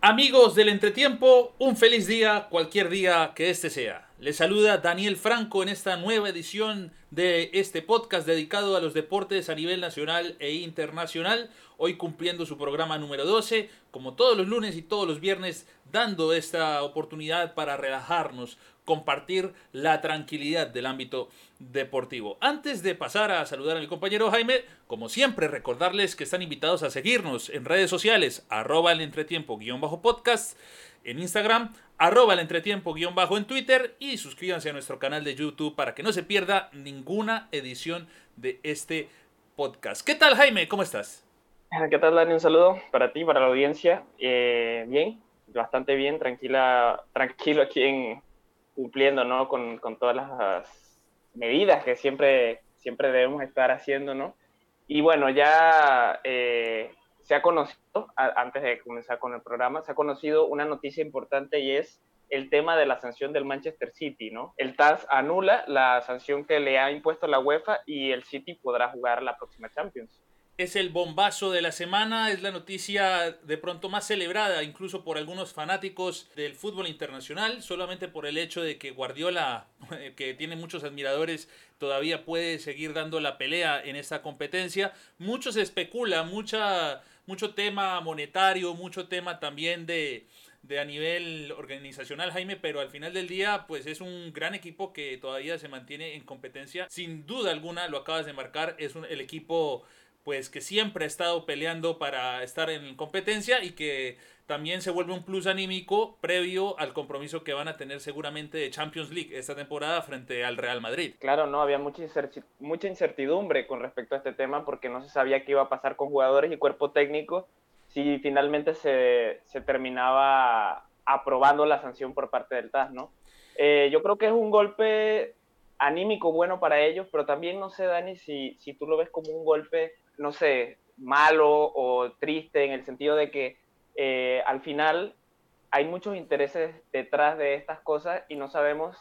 Amigos del entretiempo, un feliz día, cualquier día que este sea. Les saluda Daniel Franco en esta nueva edición de este podcast dedicado a los deportes a nivel nacional e internacional. Hoy cumpliendo su programa número 12, como todos los lunes y todos los viernes, dando esta oportunidad para relajarnos, compartir la tranquilidad del ámbito deportivo. Antes de pasar a saludar a mi compañero Jaime, como siempre, recordarles que están invitados a seguirnos en redes sociales, arroba el entretiempo guion bajo podcast en Instagram, arroba el entretiempo guion bajo en Twitter y suscríbanse a nuestro canal de YouTube para que no se pierda ninguna edición de este podcast. ¿Qué tal Jaime? ¿Cómo estás? ¿Qué tal Dani? Un saludo para ti, para la audiencia. Eh, bien, bastante bien, tranquila, tranquilo aquí en, cumpliendo ¿no? con, con todas las medidas que siempre, siempre debemos estar haciendo, ¿no? Y bueno, ya eh, se ha conocido, antes de comenzar con el programa, se ha conocido una noticia importante y es el tema de la sanción del Manchester City, ¿no? El TAS anula la sanción que le ha impuesto la UEFA y el City podrá jugar la próxima Champions es el bombazo de la semana, es la noticia de pronto más celebrada incluso por algunos fanáticos del fútbol internacional, solamente por el hecho de que Guardiola, que tiene muchos admiradores, todavía puede seguir dando la pelea en esta competencia. Mucho se especula, mucha, mucho tema monetario, mucho tema también de, de a nivel organizacional, Jaime, pero al final del día, pues es un gran equipo que todavía se mantiene en competencia. Sin duda alguna, lo acabas de marcar, es un, el equipo pues que siempre ha estado peleando para estar en competencia y que también se vuelve un plus anímico previo al compromiso que van a tener seguramente de Champions League esta temporada frente al Real Madrid. Claro, no, había mucha, incertidumbre con respecto a este tema porque no se sabía qué iba a pasar con jugadores y cuerpo técnico si finalmente se, terminaba aprobando la sanción por parte del TAS, ¿no? Eh, yo creo que es un golpe anímico bueno para ellos, pero también no sé, Dani, si, si tú lo ves como un golpe no sé, malo o triste en el sentido de que eh, al final hay muchos intereses detrás de estas cosas y no sabemos,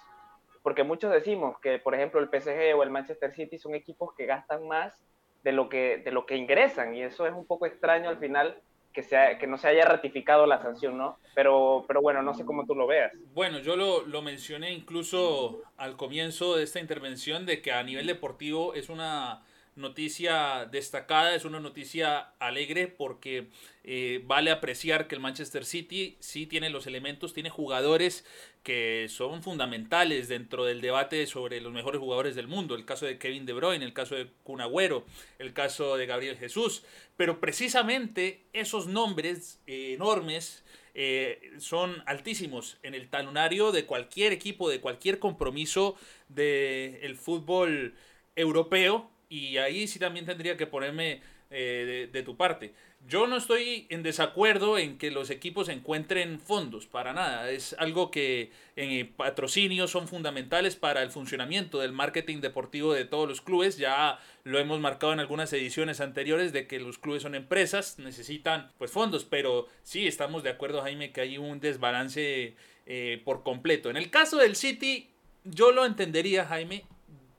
porque muchos decimos que, por ejemplo, el PSG o el Manchester City son equipos que gastan más de lo que, de lo que ingresan y eso es un poco extraño al final que, sea, que no se haya ratificado la sanción, ¿no? Pero, pero bueno, no sé cómo tú lo veas. Bueno, yo lo, lo mencioné incluso al comienzo de esta intervención de que a nivel deportivo es una noticia destacada, es una noticia alegre porque eh, vale apreciar que el Manchester City sí tiene los elementos, tiene jugadores que son fundamentales dentro del debate sobre los mejores jugadores del mundo. El caso de Kevin De Bruyne, el caso de Kun Agüero, el caso de Gabriel Jesús. Pero precisamente esos nombres eh, enormes eh, son altísimos en el talonario de cualquier equipo, de cualquier compromiso del fútbol europeo y ahí sí también tendría que ponerme eh, de, tu parte. Yo no estoy en desacuerdo en que los equipos encuentren fondos, para nada. Es algo que en patrocinio son fundamentales para el funcionamiento del marketing deportivo de todos los clubes. Ya lo hemos marcado en algunas ediciones anteriores de que los clubes son empresas, necesitan pues fondos, pero sí estamos de acuerdo, Jaime, que hay un desbalance eh, por completo. En el caso del City, yo lo entendería, Jaime,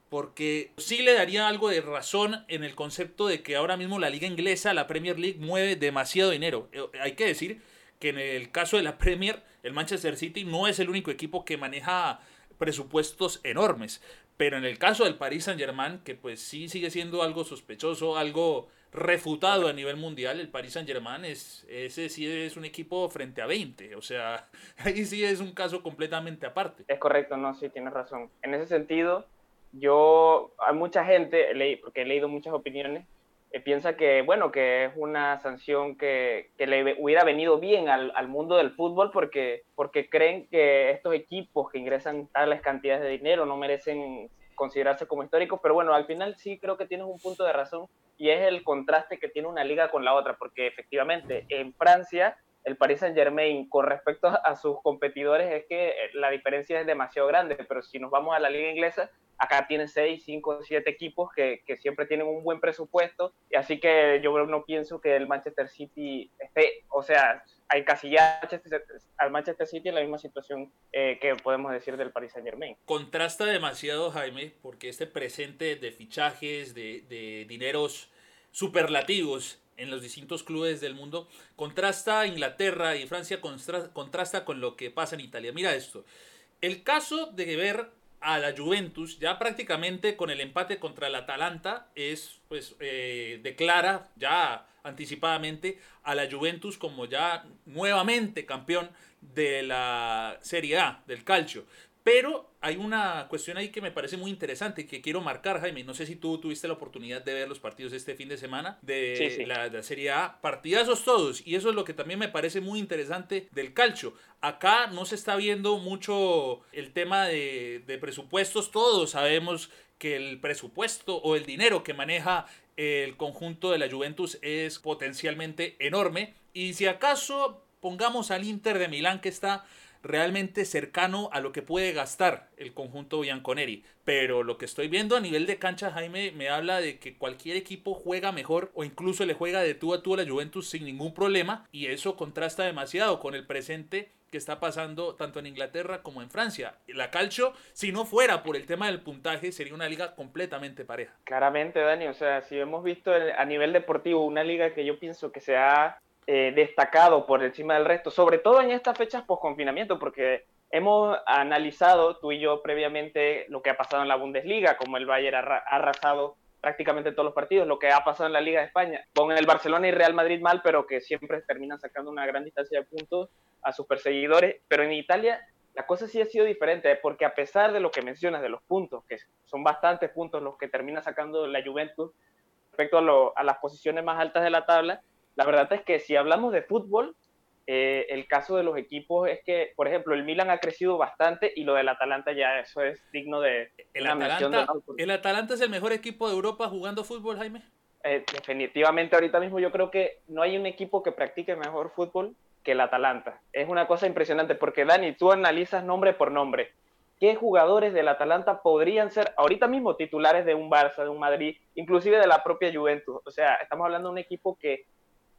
porque sí le daría algo de razón en el concepto de que ahora mismo la liga inglesa, la Premier League, mueve demasiado dinero. Eh, hay que decir que en el caso de la Premier, el Manchester City no es el único equipo que maneja presupuestos enormes, pero en el caso del Paris Saint-Germain, que pues sí sigue siendo algo sospechoso, algo refutado a nivel mundial, el Paris Saint-Germain es ese sí es un equipo frente a 20, o sea, ahí sí es un caso completamente aparte. Es correcto, no, sí tienes razón. En ese sentido, yo, hay mucha gente, porque he leído muchas opiniones, eh, piensa que, bueno, que es una sanción que, que le hubiera venido bien al, al, mundo del fútbol porque, porque creen que estos equipos que ingresan tales cantidades de dinero no merecen considerarse como históricos, pero bueno, al final sí creo que tienes un punto de razón y es el contraste que tiene una liga con la otra, porque efectivamente en Francia el Paris Saint Germain con respecto a sus competidores es que la diferencia es demasiado grande, pero si nos vamos a la liga inglesa, acá tiene seis, cinco, siete equipos que, siempre tienen un buen presupuesto, y así que yo no pienso que el Manchester City esté, o sea, hay casillas al Manchester City en la misma situación eh, que podemos decir del Paris Saint Germain. Contrasta demasiado, Jaime, porque este presente de fichajes, de, de dineros superlativos en los distintos clubes del mundo, contrasta Inglaterra y Francia, contrasta con lo que pasa en Italia. Mira esto, el caso de ver a la Juventus, ya prácticamente con el empate contra el Atalanta, es pues eh, declara ya anticipadamente a la Juventus como ya nuevamente campeón de la Serie A del calcio. Pero hay una cuestión ahí que me parece muy interesante y que quiero marcar, Jaime. No sé si tú tuviste la oportunidad de ver los partidos este fin de semana de, La, Serie A. Partidazos todos. Y eso es lo que también me parece muy interesante del calcio. Acá no se está viendo mucho el tema de, de presupuestos. Todos sabemos que el presupuesto o el dinero que maneja el conjunto de la Juventus es potencialmente enorme. Y si acaso pongamos al Inter de Milán que está realmente cercano a lo que puede gastar el conjunto Bianconeri. Pero lo que estoy viendo a nivel de cancha, Jaime, me habla de que cualquier equipo juega mejor o incluso le juega de tú a tú a la Juventus sin ningún problema. Y eso contrasta demasiado con el presente que está pasando tanto en Inglaterra como en Francia. La Calcio, si no fuera por el tema del puntaje, sería una liga completamente pareja. Claramente, Dani, o sea, si hemos visto a nivel deportivo una liga que yo pienso que se eh, destacado por encima del resto, sobre todo en estas fechas post-confinamiento, porque hemos analizado tú y yo previamente lo que ha pasado en la Bundesliga, como el Bayern ha arrasado prácticamente todos los partidos, lo que ha pasado en la Liga de España, con el Barcelona y Real Madrid mal, pero que siempre terminan sacando una gran distancia de puntos a sus perseguidores, pero en Italia la cosa sí ha sido diferente, porque a pesar de lo que mencionas de los puntos, que son bastantes puntos los que termina sacando la Juventus respecto a, a las posiciones más altas de la tabla, la verdad es que si hablamos de fútbol, eh, el caso de los equipos es que, por ejemplo, el Milan ha crecido bastante y lo del Atalanta ya eso es digno de el Atalanta, ¿El Atalanta es el mejor equipo de Europa jugando fútbol, Jaime? Eh, definitivamente ahorita mismo yo creo que no hay un equipo que practique mejor fútbol que el Atalanta. Es una cosa impresionante porque Dani, tú analizas nombre por nombre. ¿Qué jugadores del Atalanta podrían ser ahorita mismo titulares de un Barça, de un Madrid, inclusive de la propia Juventus? O sea, estamos hablando de un equipo que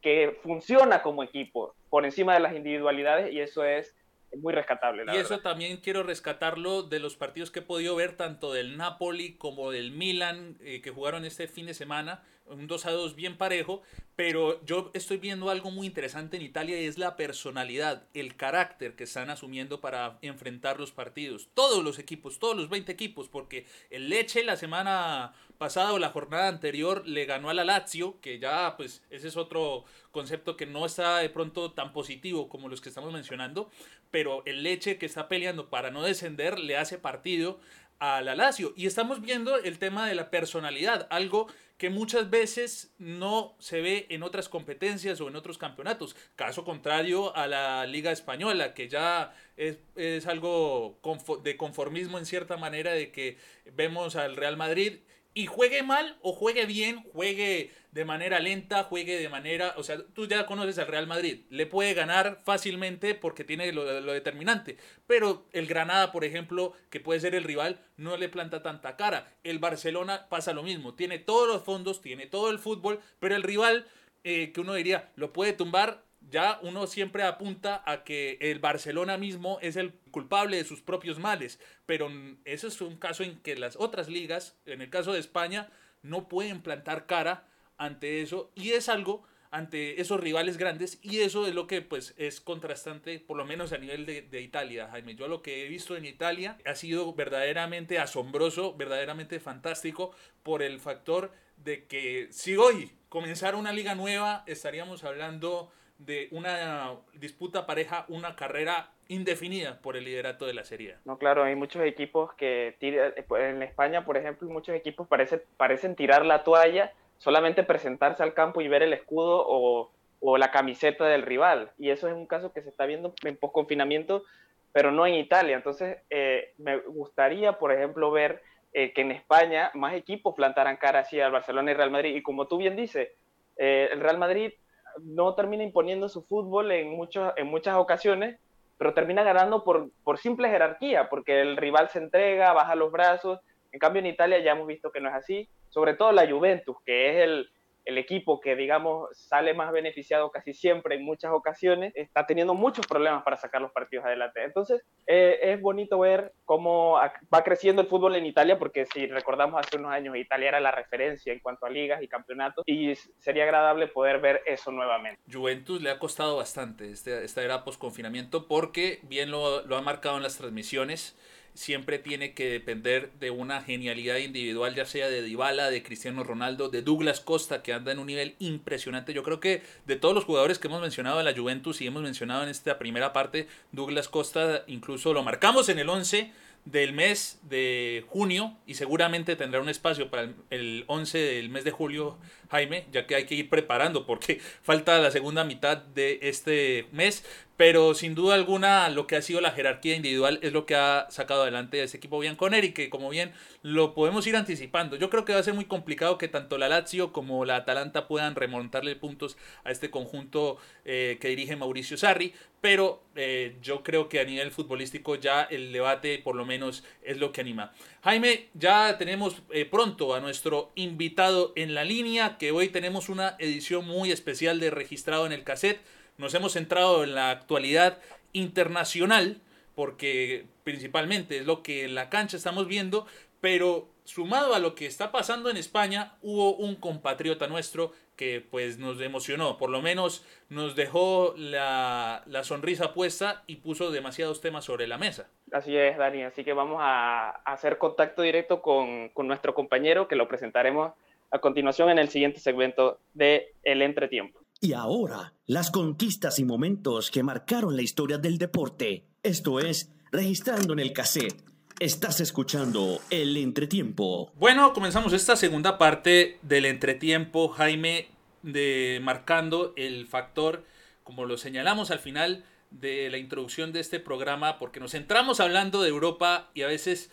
que funciona como equipo por encima de las individualidades y eso es muy rescatable. y eso también quiero rescatarlo de los partidos que he podido ver, tanto del Napoli como del Milan, eh, que jugaron este fin de semana, un 2 a 2 bien parejo, pero yo estoy viendo algo muy interesante en Italia y es la personalidad, el carácter que están asumiendo para enfrentar los partidos. Todos los equipos, todos los 20 equipos, porque el Leche la semana pasada o la jornada anterior le ganó a la Lazio, que ya pues ese es otro concepto que no está de pronto tan positivo como los que estamos mencionando, pero el Leche que está peleando para no descender le hace partido a la Lazio. Y estamos viendo el tema de la personalidad, algo que muchas veces no se ve en otras competencias o en otros campeonatos. Caso contrario a la Liga Española, que ya es, es algo de conformismo en cierta manera de que vemos al Real Madrid y juegue mal o juegue bien, juegue de manera lenta, juegue de manera, o sea, tú ya conoces al Real Madrid, le puede ganar fácilmente porque tiene lo, lo, determinante, pero el Granada, por ejemplo, que puede ser el rival, no le planta tanta cara. El Barcelona pasa lo mismo, tiene todos los fondos, tiene todo el fútbol, pero el rival eh, que uno diría lo puede tumbar, ya uno siempre apunta a que el Barcelona mismo es el culpable de sus propios males, pero ese es un caso en que las otras ligas, en el caso de España, no pueden plantar cara ante eso y es algo ante esos rivales grandes y eso es lo que pues es contrastante por lo menos a nivel de, de, Italia Jaime. Yo lo que he visto en Italia ha sido verdaderamente asombroso verdaderamente fantástico por el factor de que si hoy comenzara una liga nueva estaríamos hablando de una disputa pareja, una carrera indefinida por el liderato de la serie. No, claro, hay muchos equipos que eh, pues, en España, por ejemplo, muchos equipos parece, parecen tirar la toalla, solamente presentarse al campo y ver el escudo o, o la camiseta del rival. Y eso es un caso que se está viendo en post-confinamiento, pero no en Italia. Entonces, eh, me gustaría, por ejemplo, ver eh, que en España más equipos plantaran cara así al Barcelona y Real Madrid. Y como tú bien dices, el Real Madrid no termina imponiendo su fútbol en, muchos, en muchas ocasiones, pero termina ganando por, por simple jerarquía, porque el rival se entrega, baja los brazos, En cambio, en Italia ya hemos visto que no es así, sobre todo la Juventus, que es el, el equipo que, digamos, sale más beneficiado casi siempre en muchas ocasiones, está teniendo muchos problemas para sacar los partidos adelante. Entonces, eh, es bonito ver cómo va creciendo el fútbol en Italia, porque si recordamos hace unos años, Italia era la referencia en cuanto a ligas y campeonatos, y sería agradable poder ver eso nuevamente. Juventus le ha costado bastante este, esta era post-confinamiento, porque bien lo, lo ha marcado en las transmisiones siempre tiene que depender de una genialidad individual, ya sea de Dybala, de Cristiano Ronaldo, de Douglas Costa, que anda en un nivel impresionante. Yo creo que de todos los jugadores que hemos mencionado de la Juventus y hemos mencionado en esta primera parte, Douglas Costa incluso lo marcamos en el 11 del mes de junio y seguramente tendrá un espacio para el, 11 del mes de julio, Jaime, ya que hay que ir preparando porque falta la segunda mitad de este mes pero sin duda alguna lo que ha sido la jerarquía individual es lo que ha sacado adelante a ese equipo Bianconeri, que como bien lo podemos ir anticipando. Yo creo que va a ser muy complicado que tanto la Lazio como la Atalanta puedan remontarle puntos a este conjunto eh, que dirige Mauricio Sarri, pero eh, yo creo que a nivel futbolístico ya el debate por lo menos es lo que anima. Jaime, ya tenemos eh, pronto a nuestro invitado en la línea, que hoy tenemos una edición muy especial de registrado en el cassette. Nos hemos centrado en la actualidad internacional, porque principalmente es lo que en la cancha estamos viendo, pero sumado a lo que está pasando en España, hubo un compatriota nuestro que pues nos emocionó, por lo menos nos dejó la, sonrisa puesta y puso demasiados temas sobre la mesa. Así es, Dani, así que vamos a, hacer contacto directo con, con, nuestro compañero que lo presentaremos a continuación en el siguiente segmento de El Entretiempo. Y ahora, las conquistas y momentos que marcaron la historia del deporte. Esto es, registrando en el cassette. Estás escuchando el entretiempo. Bueno, comenzamos esta segunda parte del entretiempo, Jaime, de marcando el factor, como lo señalamos al final de la introducción de este programa, porque nos centramos hablando de Europa y a veces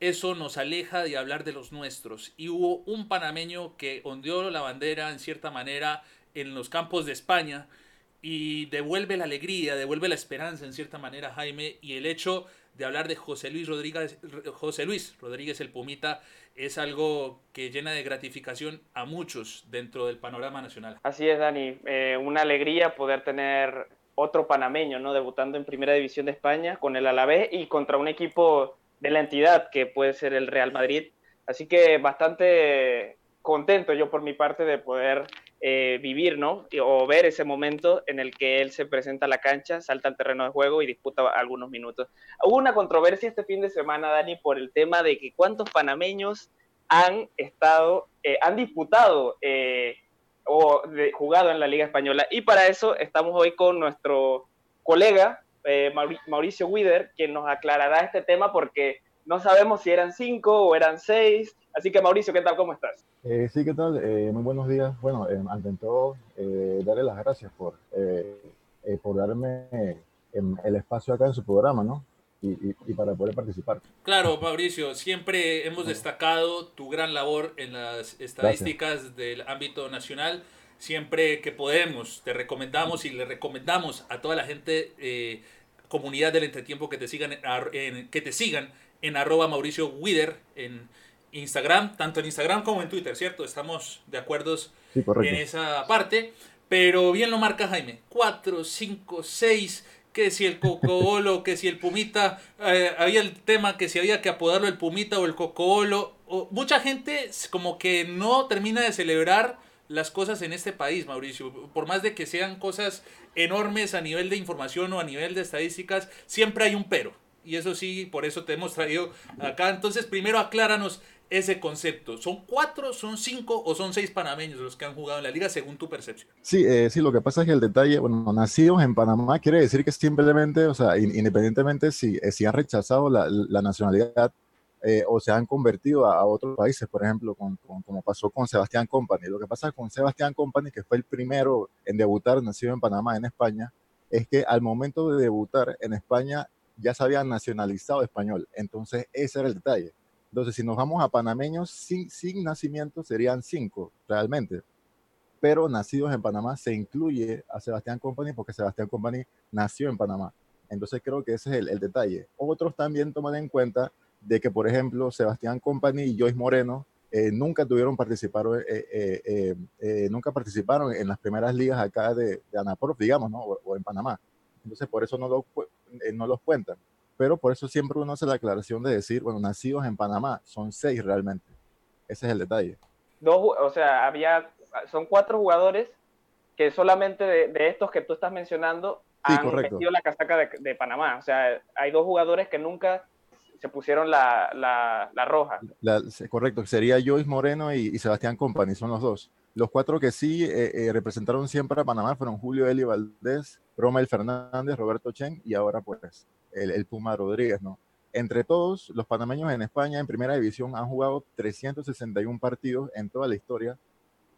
eso nos aleja de hablar de los nuestros. Y hubo un panameño que ondeó la bandera en cierta manera en los campos de España y devuelve la alegría, devuelve la esperanza en cierta manera, Jaime, y el hecho de hablar de José Luis Rodríguez, José Luis Rodríguez el Pumita es algo que llena de gratificación a muchos dentro del panorama nacional. Así es, Dani, eh, una alegría poder tener otro panameño, ¿no? Debutando en Primera División de España con el Alavés y contra un equipo de la entidad que puede ser el Real Madrid. Así que bastante contento yo por mi parte de poder eh, vivir, ¿no? O ver ese momento en el que él se presenta a la cancha, salta al terreno de juego y disputa algunos minutos. Hubo una controversia este fin de semana, Dani, por el tema de que cuántos panameños han estado, eh, han disputado eh, o jugado en la Liga Española. Y para eso estamos hoy con nuestro colega Mauricio Wider, quien nos aclarará este tema porque no sabemos si eran cinco o eran seis. Así que Mauricio, ¿qué tal? ¿Cómo estás? Eh, sí, ¿qué tal? Eh, muy buenos días. Bueno, eh, ante todo, darle las gracias por, por darme em, el espacio acá en su programa, ¿no? Y, y, para poder participar. Claro, Mauricio, siempre hemos destacado tu gran labor en las estadísticas del ámbito nacional. Siempre que podemos, te recomendamos y le recomendamos a toda la gente, comunidad del entretiempo, que te sigan en, que te sigan en arroba Mauricio Wider en Instagram, tanto en Instagram como en Twitter, ¿cierto? Estamos de acuerdo en esa parte. Pero bien lo marca Jaime. 4, 5, 6. Que si el Cocobolo, que si el Pumita. Eh, había el tema que si había que apodarlo el Pumita o el Cocobolo. O, mucha gente como que no termina de celebrar las cosas en este país, Mauricio. Por más de que sean cosas enormes a nivel de información o a nivel de estadísticas, siempre hay un pero. Y eso sí, por eso te hemos traído acá. Entonces, primero acláranos ese concepto. ¿Son cuatro, son cinco o son seis panameños los que han jugado en la liga según tu percepción? Sí, eh, sí, lo que pasa es que el detalle, bueno, nacidos en Panamá quiere decir que simplemente, o sea, independientemente si, eh, si han rechazado la, la nacionalidad eh, o se han convertido a, otros países, por ejemplo, con, como pasó con Sebastián Company. Lo que pasa con Sebastián Company, que fue el primero en debutar, nacido en Panamá, en España, es que al momento de debutar en España ya se había nacionalizado español. Entonces, ese era el detalle entonces, si nos vamos a panameños sin, sin nacimiento, serían cinco realmente. Pero nacidos en Panamá se incluye a Sebastián Company porque Sebastián Company nació en Panamá. Entonces creo que ese es el, el, detalle. Otros también toman en cuenta de que, por ejemplo, Sebastián Company y Joyce Moreno eh, nunca tuvieron participar, eh, eh, nunca participaron en las primeras ligas acá de, de Anaprof, digamos, ¿no? o, en Panamá. Entonces, por eso no, lo, no los cuentan. Pero por eso siempre uno hace la aclaración de decir, bueno, nacidos en Panamá, son seis realmente. Ese es el detalle. Dos, o sea, había, son cuatro jugadores que solamente de, estos que tú estás mencionando han vestido la casaca de, de Panamá. O sea, hay dos jugadores que nunca se pusieron la, la, roja. correcto, sería Joyce Moreno y, Sebastián Company, son los dos. Los cuatro que sí eh, eh, representaron siempre a Panamá fueron Julio Eli Valdés, Romel Fernández, Roberto Chen y ahora pues el, Puma Rodríguez, ¿no? Entre todos, los panameños en España en primera división han jugado 361 partidos en toda la historia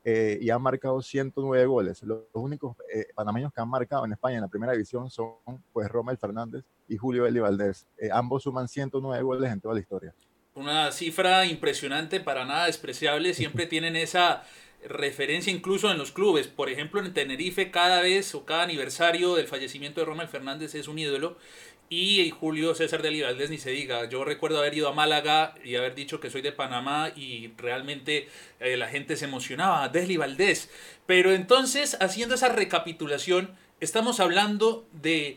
eh, y han marcado 109 goles. Los, únicos eh, panameños que han marcado en España en la primera división son pues Romel Fernández y Julio Eli Valdés. Ambos suman 109 goles en toda la historia. Una cifra impresionante, para nada despreciable. Siempre tienen esa referencia incluso en los clubes. Por ejemplo, en Tenerife cada vez o cada aniversario del fallecimiento de Romel Fernández es un ídolo y Julio César de Valdés ni se diga. Yo recuerdo haber ido a Málaga y haber dicho que soy de Panamá y realmente eh, la gente se emocionaba. Desli Valdés. Pero entonces, haciendo esa recapitulación, estamos hablando de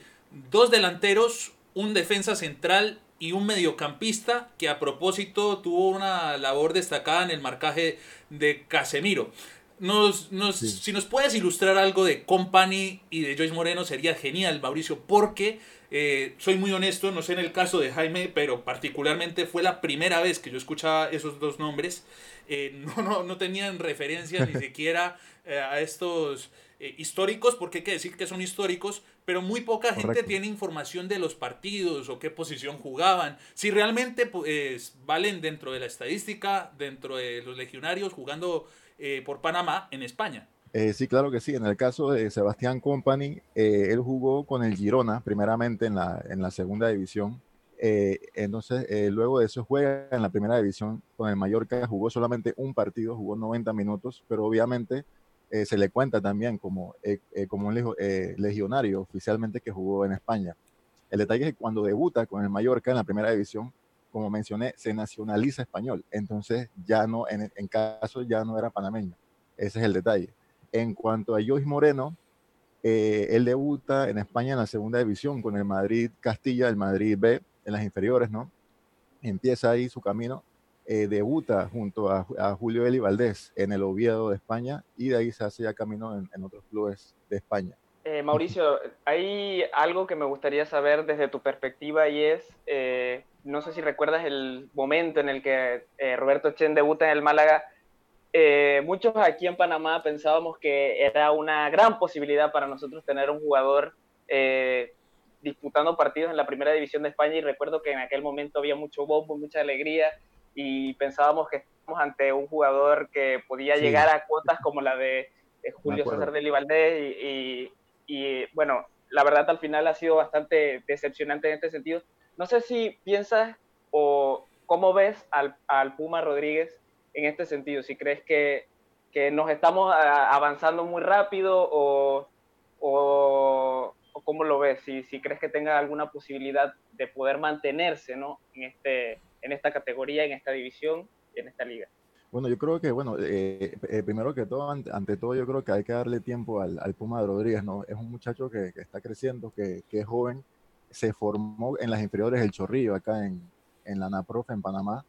dos delanteros, un defensa central y un mediocampista que a propósito tuvo una labor destacada en el marcaje de Casemiro. Nos, nos, Si nos puedes ilustrar algo de Company y de Joyce Moreno sería genial, Mauricio, porque eh, soy muy honesto, no sé en el caso de Jaime, pero particularmente fue la primera vez que yo escuchaba esos dos nombres. Eh, no, no, no, tenían referencia ni siquiera eh, a estos históricos, porque hay que decir que son históricos, pero muy poca gente tiene información de los partidos o qué posición jugaban. Si realmente pues, valen dentro de la estadística, dentro de los legionarios jugando por Panamá en España. Eh, sí, claro que sí. En el caso de Sebastián Company, eh, él jugó con el Girona, primeramente en la, en la segunda división. Eh, entonces, luego de eso juega en la primera división con el Mallorca. Jugó solamente un partido, jugó 90 minutos, pero obviamente se le cuenta también como, como un legionario oficialmente que jugó en España. El detalle es que cuando debuta con el Mallorca en la primera división, como mencioné, se nacionaliza español. Entonces, ya no, en, en caso ya no era panameño. Ese es el detalle. En cuanto a Joyce Moreno, eh, él debuta en España en la segunda división con el Madrid Castilla, el Madrid B, en las inferiores, ¿no? Empieza ahí su camino, eh, debuta junto a, Julio Eli Valdés en el Oviedo de España y de ahí se hace ya camino en, otros clubes de España. Eh, Mauricio, hay algo que me gustaría saber desde tu perspectiva y es, no sé si recuerdas el momento en el que Roberto Chen debuta en el Málaga eh, muchos aquí en Panamá pensábamos que era una gran posibilidad para nosotros tener un jugador eh, disputando partidos en la primera división de España y recuerdo que en aquel momento había mucho bombo, mucha alegría y pensábamos que estábamos ante un jugador que podía llegar a cuotas como la de Julio César de Valdés y, y, bueno, la verdad al final ha sido bastante decepcionante en este sentido. No sé si piensas o cómo ves al, al Puma Rodríguez en este sentido? Si crees que, que nos estamos avanzando muy rápido o, o, cómo lo ves, si, si, crees que tenga alguna posibilidad de poder mantenerse ¿no? en, este, en esta categoría, en esta división, en esta liga. Bueno, yo creo que, bueno, eh, eh, primero que todo, ante, todo, yo creo que hay que darle tiempo al, al Puma Rodríguez, ¿no? Es un muchacho que, que está creciendo, que, que, es joven, se formó en las inferiores del Chorrillo, acá en, en la NAPROF, en Panamá,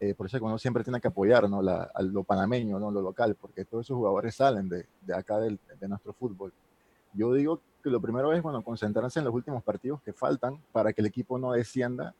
eh, por eso que uno siempre tiene que apoyar ¿no? La, a lo panameño, ¿no? lo local, porque todos esos jugadores salen de, de acá del, de nuestro fútbol. Yo digo que lo primero es bueno, concentrarse en los últimos partidos que faltan para que el equipo no descienda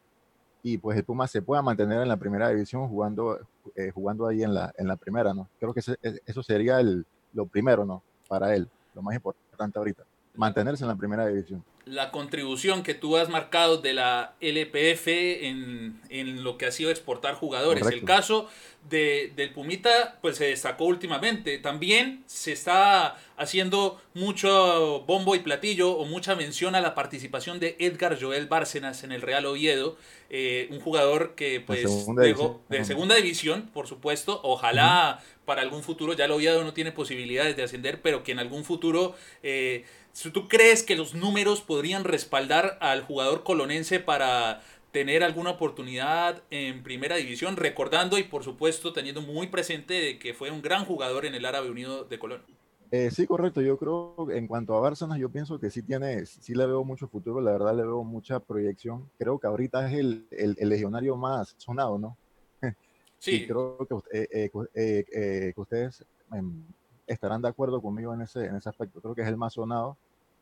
y pues el Puma se pueda mantener en la primera división jugando, eh, jugando ahí en la, en la primera. ¿no? Creo que eso sería el, lo primero ¿no? para él, lo más importante ahorita, mantenerse en la primera división la contribución que tú has marcado de la LPF en, en lo que ha sido exportar jugadores. El caso de, del Pumita pues se destacó últimamente. También se está haciendo mucho bombo y platillo o mucha mención a la participación de Edgar Joel Bárcenas en el Real Oviedo, eh, un jugador que pues de segunda, división. de segunda división, por supuesto, ojalá para algún futuro, ya el Oviedo no tiene posibilidades de ascender, pero que en algún futuro eh, ¿Tú crees que los números podrían respaldar al jugador colonense para tener alguna oportunidad en primera división, recordando y por supuesto teniendo muy presente de que fue un gran jugador en el Árabe Unido de Colón. Eh, sí, correcto. Yo creo, en cuanto a Bárcenas, yo pienso que sí tiene, sí le veo mucho futuro, la verdad le veo mucha proyección. Creo que ahorita es el, el, legionario más sonado, ¿no? Sí. creo que, eh, eh, que ustedes em, estarán de acuerdo conmigo en ese, en ese aspecto. Creo que es el más sonado.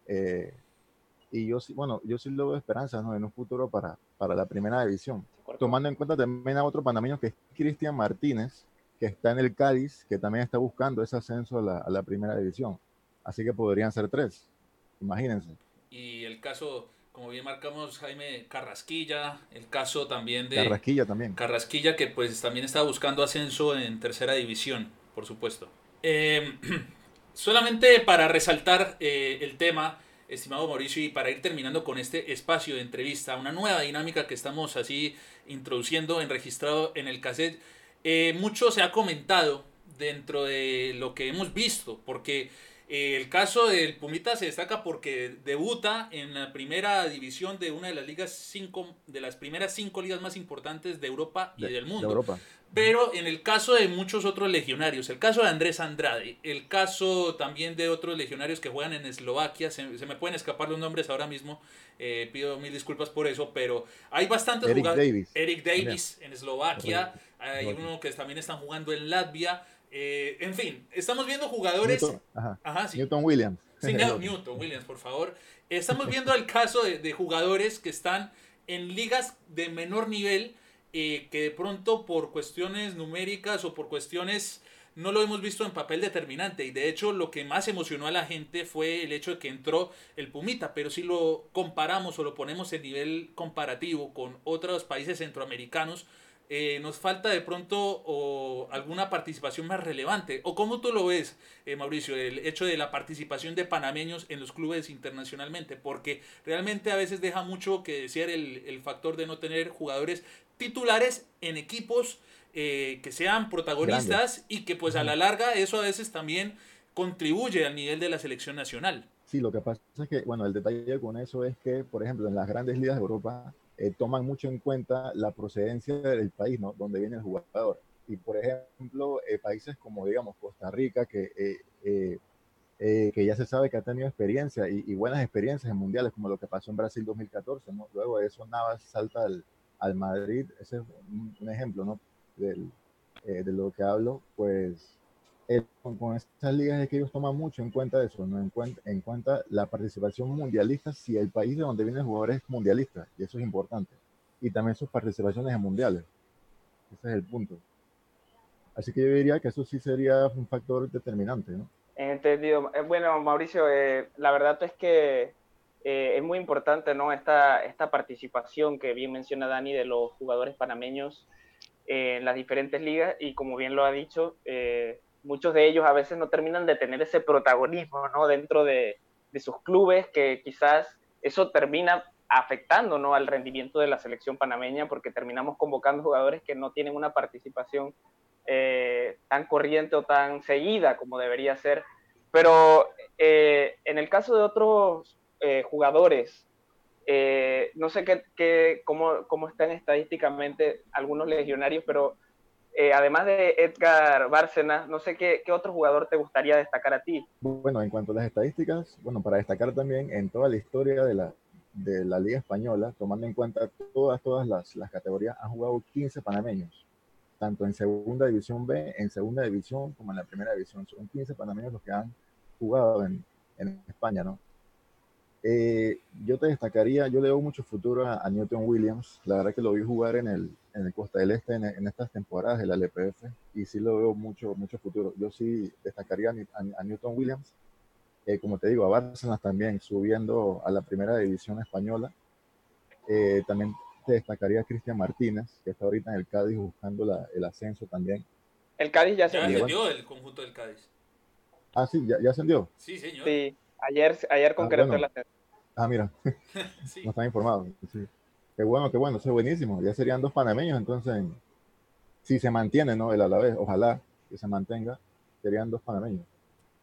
Y yo sí, bueno, yo sí le veo esperanzas ¿no? en un futuro para, para la primera división. Tomando en cuenta también a otro panameño que es Cristian Martínez, que está en el Cádiz, que también está buscando ese ascenso a la, a la primera división. Así que podrían ser tres, imagínense. Y el caso, como bien marcamos, Jaime Carrasquilla, el caso también de... Carrasquilla también. Carrasquilla que pues también está buscando ascenso en tercera división, por supuesto. Eh, solamente para resaltar eh, el tema, estimado Mauricio, y para ir terminando con este espacio de entrevista, una nueva dinámica que estamos así introduciendo, en registrado en el cassette eh, mucho se ha comentado dentro de lo que hemos visto, porque el caso del Pumita se destaca porque debuta en la primera división de una de las ligas cinco, de las primeras cinco ligas más importantes de Europa y del mundo. Pero en el caso de muchos otros legionarios, el caso de Andrés Andrade, el caso también de otros legionarios que juegan en Eslovaquia, se, me pueden escapar los nombres ahora mismo, eh, pido mil disculpas por eso, pero hay bastantes jugadores. Eric Davis en Eslovaquia, hay uno que también están jugando en Latvia. Eh, en fin, estamos viendo jugadores. Newton, Williams. Sí, Newton Williams, por favor. Estamos viendo el caso de, jugadores que están en ligas de menor nivel, eh, que de pronto por cuestiones numéricas o por cuestiones no lo hemos visto en papel determinante. Y de hecho, lo que más emocionó a la gente fue el hecho de que entró el Pumita. Pero si lo comparamos o lo ponemos en nivel comparativo con otros países centroamericanos, eh, nos falta de pronto o alguna participación más relevante. ¿O cómo tú lo ves, eh, Mauricio, el hecho de la participación de panameños en los clubes internacionalmente? Porque realmente a veces deja mucho que decir el, el factor de no tener jugadores titulares en equipos eh, que sean protagonistas y que pues a la larga eso a veces también contribuye al nivel de la selección nacional. Sí, lo que pasa es que, bueno, el detalle con eso es que, por ejemplo, en las grandes ligas de Europa, eh, toman mucho en cuenta la procedencia del país, ¿no? Donde viene el jugador. Y por ejemplo, eh, países como, digamos, Costa Rica, que, eh, que ya se sabe que ha tenido experiencia y, buenas experiencias en mundiales, como lo que pasó en Brasil 2014, ¿no? Luego de eso Navas salta al, al Madrid, ese es un, ejemplo, ¿no? Del, de lo que hablo, pues con, estas ligas es que ellos toman mucho en cuenta eso, ¿no? en, cuenta, en cuenta la participación mundialista si el país de donde viene el jugador es mundialista, y eso es importante. Y también sus participaciones en mundiales. Ese es el punto. Así que yo diría que eso sí sería un factor determinante, ¿no? Entendido. Eh, bueno, Mauricio, eh, la verdad es que eh, es muy importante, ¿no? Esta, esta participación que bien menciona Dani de los jugadores panameños en las diferentes ligas y como bien lo ha dicho, muchos de ellos a veces no terminan de tener ese protagonismo dentro de, sus clubes, que quizás eso termina afectando al rendimiento de la selección panameña, porque terminamos convocando jugadores que no tienen una participación eh, tan corriente o tan seguida como debería ser. Pero eh, en el caso de otros eh, jugadores, no sé qué, cómo, cómo están estadísticamente algunos legionarios, pero eh, además de Edgar Bárcenas, no sé qué, otro jugador te gustaría destacar a ti. Bueno, en cuanto a las estadísticas, bueno, para destacar también en toda la historia de la, de la Liga Española, tomando en cuenta todas, todas las, las categorías, han jugado 15 panameños, tanto en Segunda División B, en Segunda División, como en la Primera División. Son 15 panameños los que han jugado en, en España, ¿no? Eh, yo te destacaría, yo le doy mucho futuro a, Newton Williams. La verdad que lo vi jugar en el, en el Costa del Este en, estas temporadas de la LPF y sí lo veo mucho, mucho futuro. Yo sí destacaría a, Newton Williams, eh, como te digo, a Bárcenas también subiendo a la primera división española. Eh, también te destacaría a Cristian Martínez, que está ahorita en el Cádiz buscando la, el ascenso también. El Cádiz ya, se ascendió el conjunto del Cádiz. Ah, sí, ya, ya ascendió. Sí, señor. Sí, ayer, ayer ah, concretó el ascenso. Ah, mira, no están informados. Qué bueno, qué bueno, eso es buenísimo. Ya serían dos panameños, entonces, si se mantiene, ¿no? El a la vez, ojalá que se mantenga, serían dos panameños.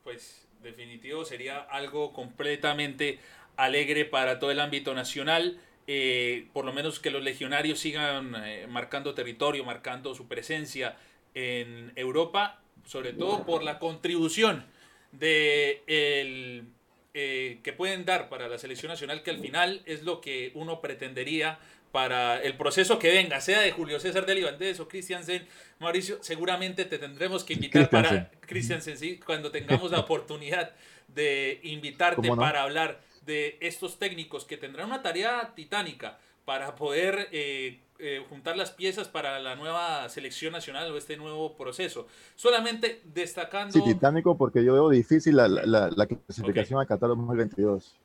Pues definitivo sería algo completamente alegre para todo el ámbito nacional. eh, por lo menos que los legionarios sigan eh, marcando territorio, marcando su presencia en Europa, sobre todo por la contribución de el, eh, que pueden dar para la selección nacional, que al final es lo que uno pretendería para el proceso que venga, sea de Julio César de Valdés o Christiansen, Mauricio, seguramente te tendremos que invitar para Christiansen, sí, cuando tengamos la oportunidad de invitarte para hablar de estos técnicos que tendrán una tarea titánica para poder eh, eh, juntar las piezas para la nueva selección nacional o este nuevo proceso. Solamente destacando... Sí, titánico porque yo veo difícil la, la, clasificación a Qatar 2022.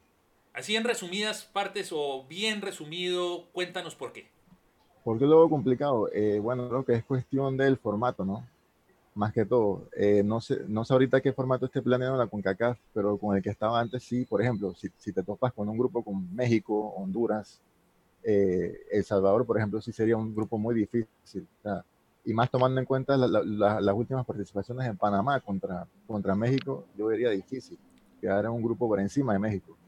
Así en resumidas partes o bien resumido, cuéntanos por qué. ¿Por qué lo veo complicado? Eh, bueno, creo que es cuestión del formato, ¿no? más que todo. Eh, no, sé, no sé ahorita qué formato esté planeando la CONCACAF, pero con el que estaba antes sí, por ejemplo, si, si te topas con un grupo con México, Honduras, eh, El Salvador, por ejemplo, sí sería un grupo muy difícil. y más tomando en cuenta las últimas participaciones en Panamá contra, contra México, yo diría difícil quedar en un grupo por encima de México.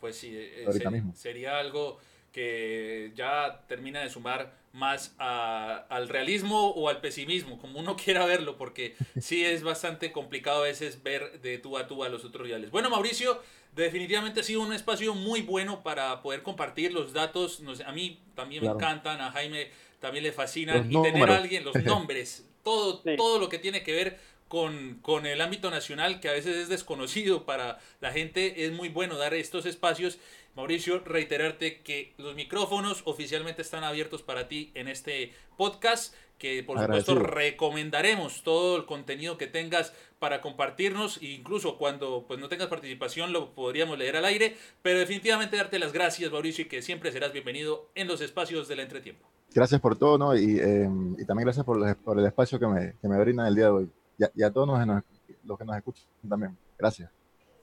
Pues sí, eh, ahorita mismo. sería algo que ya termina de sumar más al realismo o al pesimismo, como uno quiera verlo, porque sí es bastante complicado a veces ver de tú a tú a los otros rivales. Bueno, Mauricio, definitivamente ha sido un espacio muy bueno para poder compartir los datos. a mí también me encantan, a Jaime también le fascinan, y tener a alguien, los nombres, todo, todo lo que tiene que ver con, con, el ámbito nacional, que a veces es desconocido para la gente, es muy bueno dar estos espacios Mauricio, reiterarte que los micrófonos oficialmente están abiertos para ti en este podcast, que por supuesto recomendaremos todo el contenido que tengas para compartirnos, e incluso cuando pues no tengas participación lo podríamos leer al aire, pero definitivamente darte las gracias, Mauricio, y que siempre serás bienvenido en los espacios del entretiempo. Gracias por todo, ¿no? Y, em, también gracias por, el espacio que me, que me brindan el día de hoy. Y a, todos los que nos escuchan también. Gracias.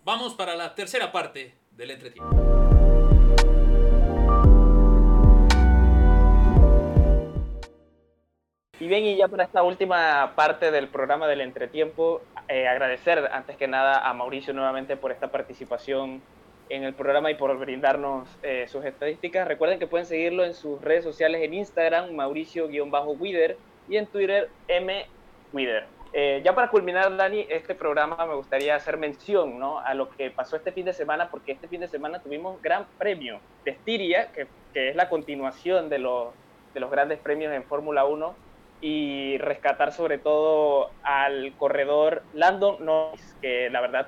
Vamos para la tercera parte del entretiempo. Y bien, y ya para esta última parte del programa del entretiempo, eh, agradecer antes que nada a Mauricio nuevamente por esta participación en el programa y por brindarnos eh, sus estadísticas. Recuerden que pueden seguirlo en sus redes sociales en Instagram, Mauricio-Wider, y en Twitter, M. Wider. Eh, ya para culminar, Dani, este programa me gustaría hacer mención ¿no? a lo que pasó este fin de semana, porque este fin de semana tuvimos gran premio de Estiria, que, que es la continuación de los, de los grandes premios en Fórmula 1 y rescatar sobre todo al corredor Landon Norris, que la verdad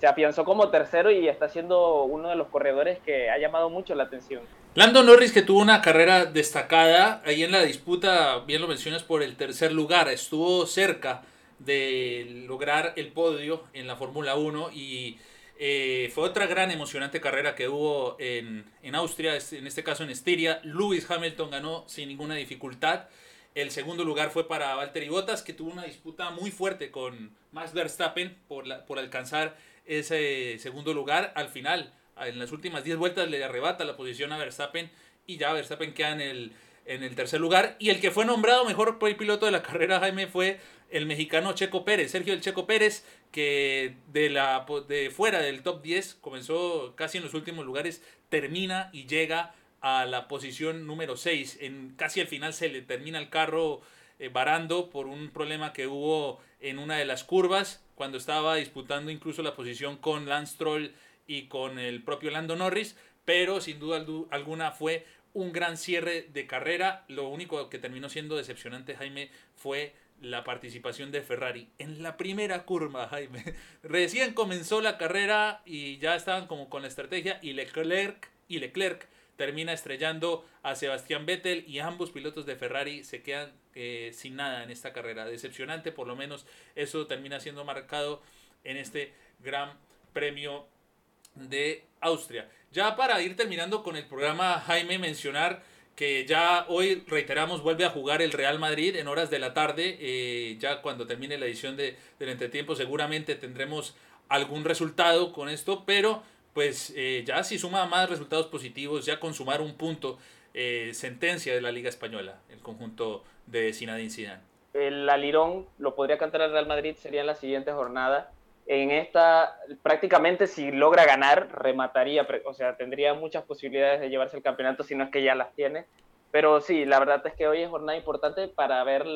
se afianzó como tercero y está siendo uno de los corredores que ha llamado mucho la atención. Landon Norris que tuvo una carrera destacada ahí en la disputa, bien lo mencionas, por el tercer lugar, estuvo cerca de lograr el podio en la Fórmula 1 y eh, fue otra gran emocionante carrera que hubo en, en Austria, en este caso en Estiria. Lewis Hamilton ganó sin ninguna dificultad. El segundo lugar fue para Valtteri Bottas, que tuvo una disputa muy fuerte con Max Verstappen por, por alcanzar ese segundo lugar. Al final, en las últimas 10 vueltas, le arrebata la posición a Verstappen y ya Verstappen queda en el, en el tercer lugar. Y el que fue nombrado mejor piloto de la carrera, Jaime, fue el mexicano Checo Pérez, Sergio el Checo Pérez, que de, la, de fuera del top 10 comenzó casi en los últimos lugares, termina y llega a la posición número 6. En, casi al final se le termina el carro eh, varando por un problema que hubo en una de las curvas, cuando estaba disputando incluso la posición con Lance Troll y con el propio Lando Norris, pero sin duda alguna fue un gran cierre de carrera. Lo único que terminó siendo decepcionante, Jaime, fue la participación de Ferrari en la primera curva, Jaime. Recién comenzó la carrera y ya estaban como con la estrategia y Leclerc y Leclerc termina estrellando a Sebastián Vettel y ambos pilotos de Ferrari se quedan eh, sin nada en esta carrera. Decepcionante, por lo menos eso termina siendo marcado en este Gran Premio de Austria. Ya para ir terminando con el programa, Jaime, mencionar que ya hoy, reiteramos, vuelve a jugar el Real Madrid en horas de la tarde. Eh, ya cuando termine la edición de, del entretiempo seguramente tendremos algún resultado con esto, pero pues eh, ya si suma más resultados positivos, ya con sumar un punto, eh, sentencia de la Liga Española, el conjunto de Zinedine Zidane. El alirón lo podría cantar el Real Madrid, sería en la siguiente jornada. En esta prácticamente si logra ganar, remataría, o sea, tendría muchas posibilidades de llevarse el campeonato si no es que ya las tiene. Pero sí, la verdad es que hoy es jornada importante para ver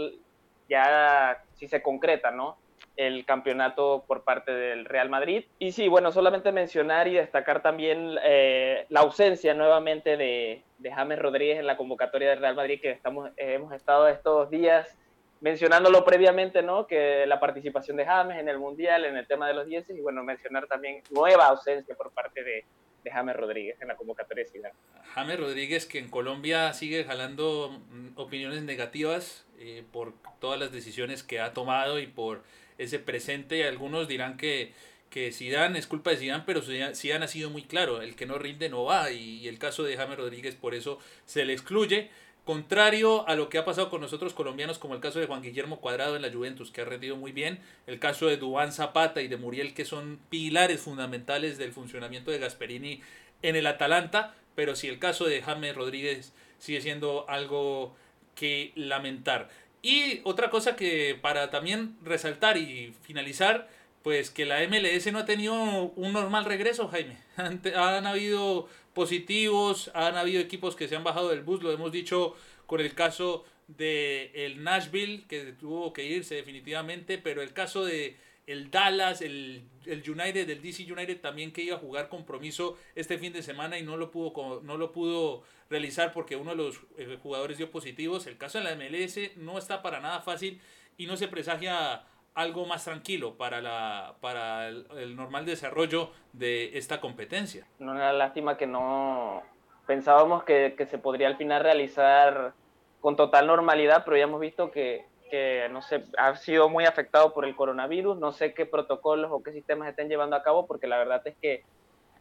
ya si se concreta, ¿no? el campeonato por parte del Real Madrid. Y sí, bueno, solamente mencionar y destacar también eh, la ausencia nuevamente de, de, James Rodríguez en la convocatoria del Real Madrid, que estamos, hemos estado estos días mencionándolo previamente, ¿no? Que la participación de James en el Mundial, en el tema de los 10, y bueno, mencionar también nueva ausencia por parte de, James Rodríguez en la convocatoria de Zidane. James Rodríguez que en Colombia sigue jalando mm, opiniones negativas eh, por todas las decisiones que ha tomado y por ese presente. Algunos dirán que, que Zidane es culpa de Zidane, pero Zidane ha sido muy claro, el que no rinde no va y, el caso de James Rodríguez por eso se le excluye. Contrario a lo que ha pasado con nosotros colombianos, como el caso de Juan Guillermo Cuadrado en la Juventus, que ha rendido muy bien, el caso de Dubán Zapata y de Muriel, que son pilares fundamentales del funcionamiento de Gasperini en el Atalanta, pero si el caso de James Rodríguez sigue siendo algo que lamentar. Y otra cosa que para también resaltar y finalizar, pues que la MLS no ha tenido un normal regreso, Jaime. Han, habido positivos, han habido equipos que se han bajado del bus, lo hemos dicho con el caso de el Nashville, que tuvo que irse definitivamente, pero el caso de el Dallas, el, el United, el DC United también que iba a jugar compromiso este fin de semana y no lo pudo, no lo pudo realizar porque uno de los eh, jugadores dio positivos. El caso de la MLS no está para nada fácil y no se presagia algo más tranquilo para, la, para el, normal desarrollo de esta competencia. Una lástima que no pensábamos que, que, se podría al final realizar con total normalidad, pero ya hemos visto que, que no sé, ha sido muy afectado por el coronavirus. No sé qué protocolos o qué sistemas estén llevando a cabo, porque la verdad es que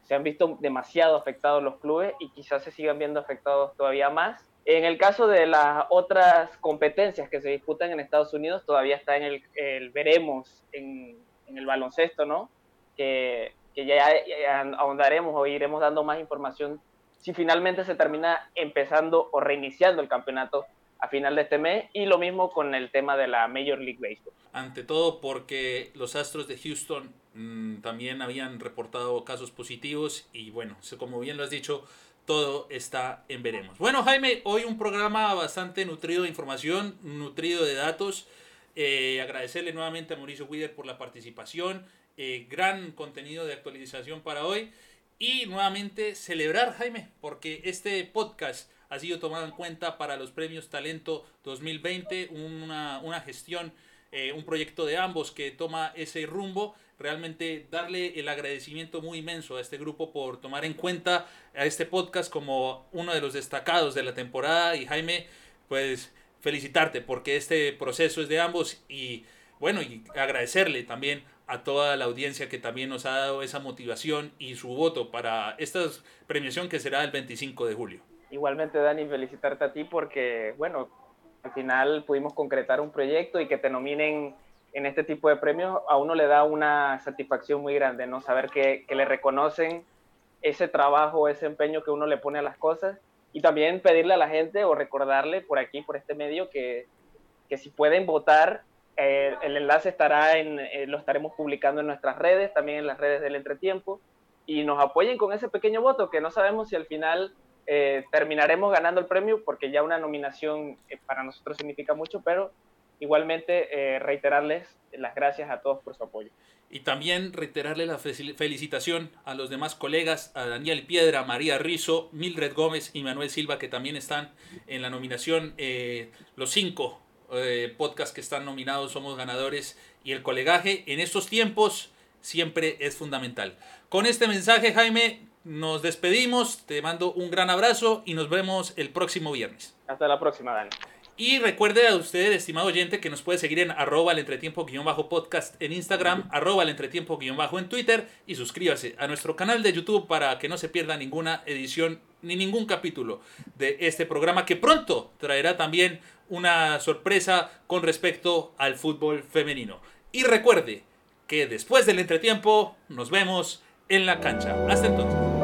se han visto demasiado afectados los clubes y quizás se sigan viendo afectados todavía más. En el caso de las otras competencias que se disputan en Estados Unidos, todavía está en el, veremos en, el baloncesto, ¿no? Que, que ya, ahondaremos o iremos dando más información si finalmente se termina empezando o reiniciando el campeonato a final de este mes y lo mismo con el tema de la Major League Baseball. Ante todo porque los Astros de Houston mm, también habían reportado casos positivos y bueno, como bien lo has dicho, todo está en veremos. Bueno Jaime, hoy un programa bastante nutrido de información, nutrido de datos. Eh, agradecerle nuevamente a Mauricio Wider por la participación, eh, gran contenido de actualización para hoy y nuevamente celebrar Jaime porque este podcast ha sido tomado en cuenta para los premios Talento 2020, una, una gestión, eh, un proyecto de ambos que toma ese rumbo. Realmente darle el agradecimiento muy inmenso a este grupo por tomar en cuenta a este podcast como uno de los destacados de la temporada. Y Jaime, pues felicitarte porque este proceso es de ambos y bueno, y agradecerle también a toda la audiencia que también nos ha dado esa motivación y su voto para esta premiación que será el 25 de julio. Igualmente, Dani, felicitarte a ti porque, bueno, al final pudimos concretar un proyecto y que te nominen en este tipo de premios, a uno le da una satisfacción muy grande, ¿no? Saber que, que le reconocen ese trabajo, ese empeño que uno le pone a las cosas y también pedirle a la gente o recordarle por aquí, por este medio, que, que si pueden votar, eh, el enlace estará en, eh, lo estaremos publicando en nuestras redes, también en las redes del entretiempo, y nos apoyen con ese pequeño voto, que no sabemos si al final eh, terminaremos ganando el premio porque ya una nominación eh, para nosotros significa mucho, pero igualmente eh, reiterarles las gracias a todos por su apoyo. Y también reiterarle la felicitación a los demás colegas, a Daniel Piedra, María Rizo, Mildred Gómez y Manuel Silva, que también están en la nominación. los cinco podcasts que están nominados somos ganadores y el colegaje en estos tiempos siempre es fundamental. Con este mensaje, Jaime, nos despedimos, te mando un gran abrazo y nos vemos el próximo viernes. Hasta la próxima, Dani. Y recuerde a usted, estimado oyente, que nos puede seguir en arroba el entretiempo-podcast en Instagram, arroba el entretiempo-bajo en Twitter y suscríbase a nuestro canal de YouTube para que no se pierda ninguna edición ni ningún capítulo de este programa que pronto traerá también una sorpresa con respecto al fútbol femenino. Y recuerde que después del entretiempo nos vemos en la cancha. Hasta entonces.